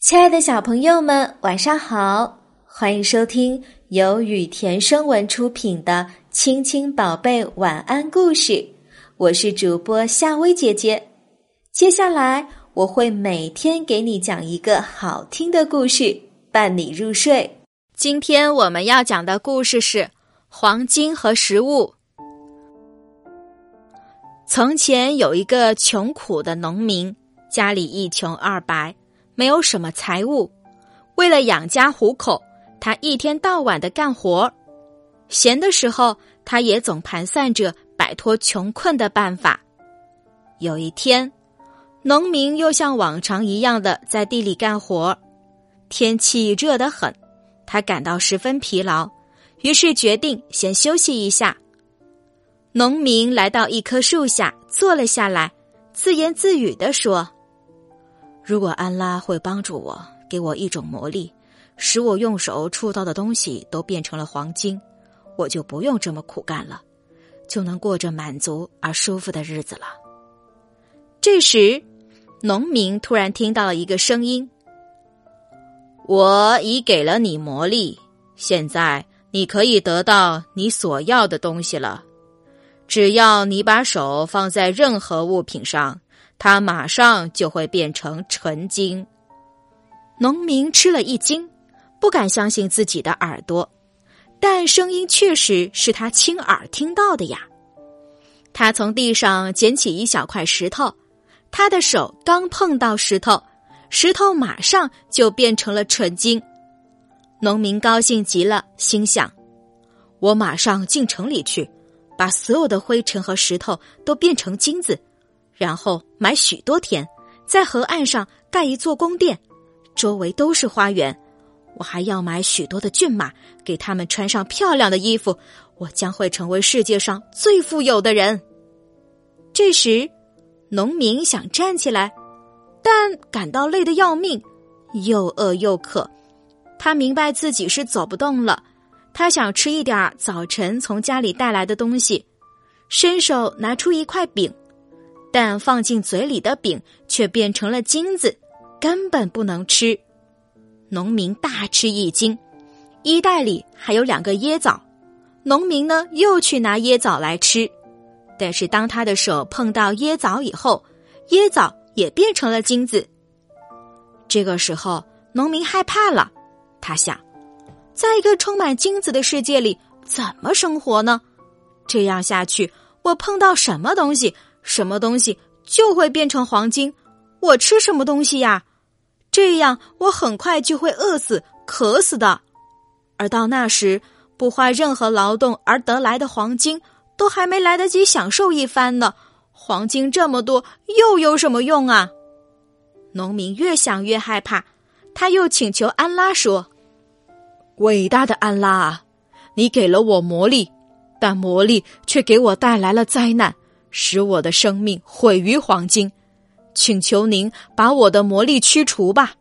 亲爱的小朋友们，晚上好！欢迎收听由雨田声文出品的《亲亲宝贝晚安故事》，我是主播夏薇姐姐。接下来我会每天给你讲一个好听的故事，伴你入睡。今天我们要讲的故事是黄金和食物。从前有一个穷苦的农民，家里一穷二白。没有什么财物，为了养家糊口，他一天到晚的干活闲的时候，他也总盘算着摆脱穷困的办法。有一天，农民又像往常一样的在地里干活天气热得很，他感到十分疲劳，于是决定先休息一下。农民来到一棵树下坐了下来，自言自语的说。如果安拉会帮助我，给我一种魔力，使我用手触到的东西都变成了黄金，我就不用这么苦干了，就能过着满足而舒服的日子了。这时，农民突然听到了一个声音：“我已给了你魔力，现在你可以得到你所要的东西了。只要你把手放在任何物品上。”它马上就会变成纯金。农民吃了一惊，不敢相信自己的耳朵，但声音确实是他亲耳听到的呀。他从地上捡起一小块石头，他的手刚碰到石头，石头马上就变成了纯金。农民高兴极了，心想：“我马上进城里去，把所有的灰尘和石头都变成金子。”然后买许多田，在河岸上盖一座宫殿，周围都是花园。我还要买许多的骏马，给他们穿上漂亮的衣服。我将会成为世界上最富有的人。这时，农民想站起来，但感到累得要命，又饿又渴。他明白自己是走不动了。他想吃一点早晨从家里带来的东西，伸手拿出一块饼。但放进嘴里的饼却变成了金子，根本不能吃。农民大吃一惊，衣袋里还有两个椰枣。农民呢，又去拿椰枣来吃，但是当他的手碰到椰枣以后，椰枣也变成了金子。这个时候，农民害怕了，他想，在一个充满金子的世界里怎么生活呢？这样下去，我碰到什么东西？什么东西就会变成黄金？我吃什么东西呀？这样我很快就会饿死、渴死的。而到那时，不花任何劳动而得来的黄金，都还没来得及享受一番呢。黄金这么多，又有什么用啊？农民越想越害怕，他又请求安拉说：“伟大的安拉啊，你给了我魔力，但魔力却给我带来了灾难。”使我的生命毁于黄金，请求您把我的魔力驱除吧。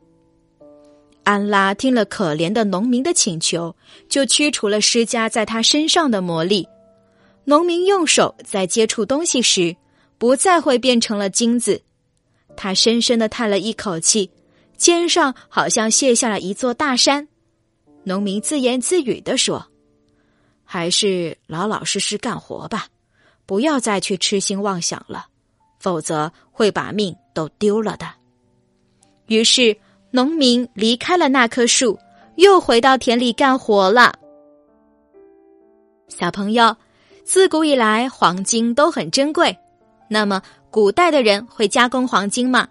安拉听了可怜的农民的请求，就驱除了施加在他身上的魔力。农民用手在接触东西时，不再会变成了金子。他深深的叹了一口气，肩上好像卸下了一座大山。农民自言自语的说：“还是老老实实干活吧。”不要再去痴心妄想了，否则会把命都丢了的。于是，农民离开了那棵树，又回到田里干活了。小朋友，自古以来，黄金都很珍贵。那么，古代的人会加工黄金吗？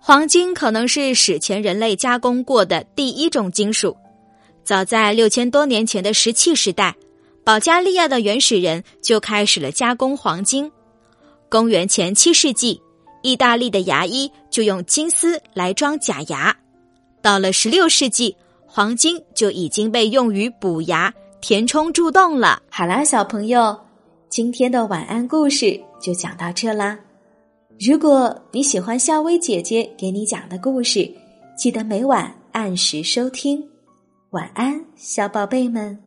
黄金可能是史前人类加工过的第一种金属。早在六千多年前的石器时代。保加利亚的原始人就开始了加工黄金。公元前七世纪，意大利的牙医就用金丝来装假牙。到了十六世纪，黄金就已经被用于补牙、填充蛀洞了。好啦，小朋友，今天的晚安故事就讲到这啦。如果你喜欢夏薇姐姐给你讲的故事，记得每晚按时收听。晚安，小宝贝们。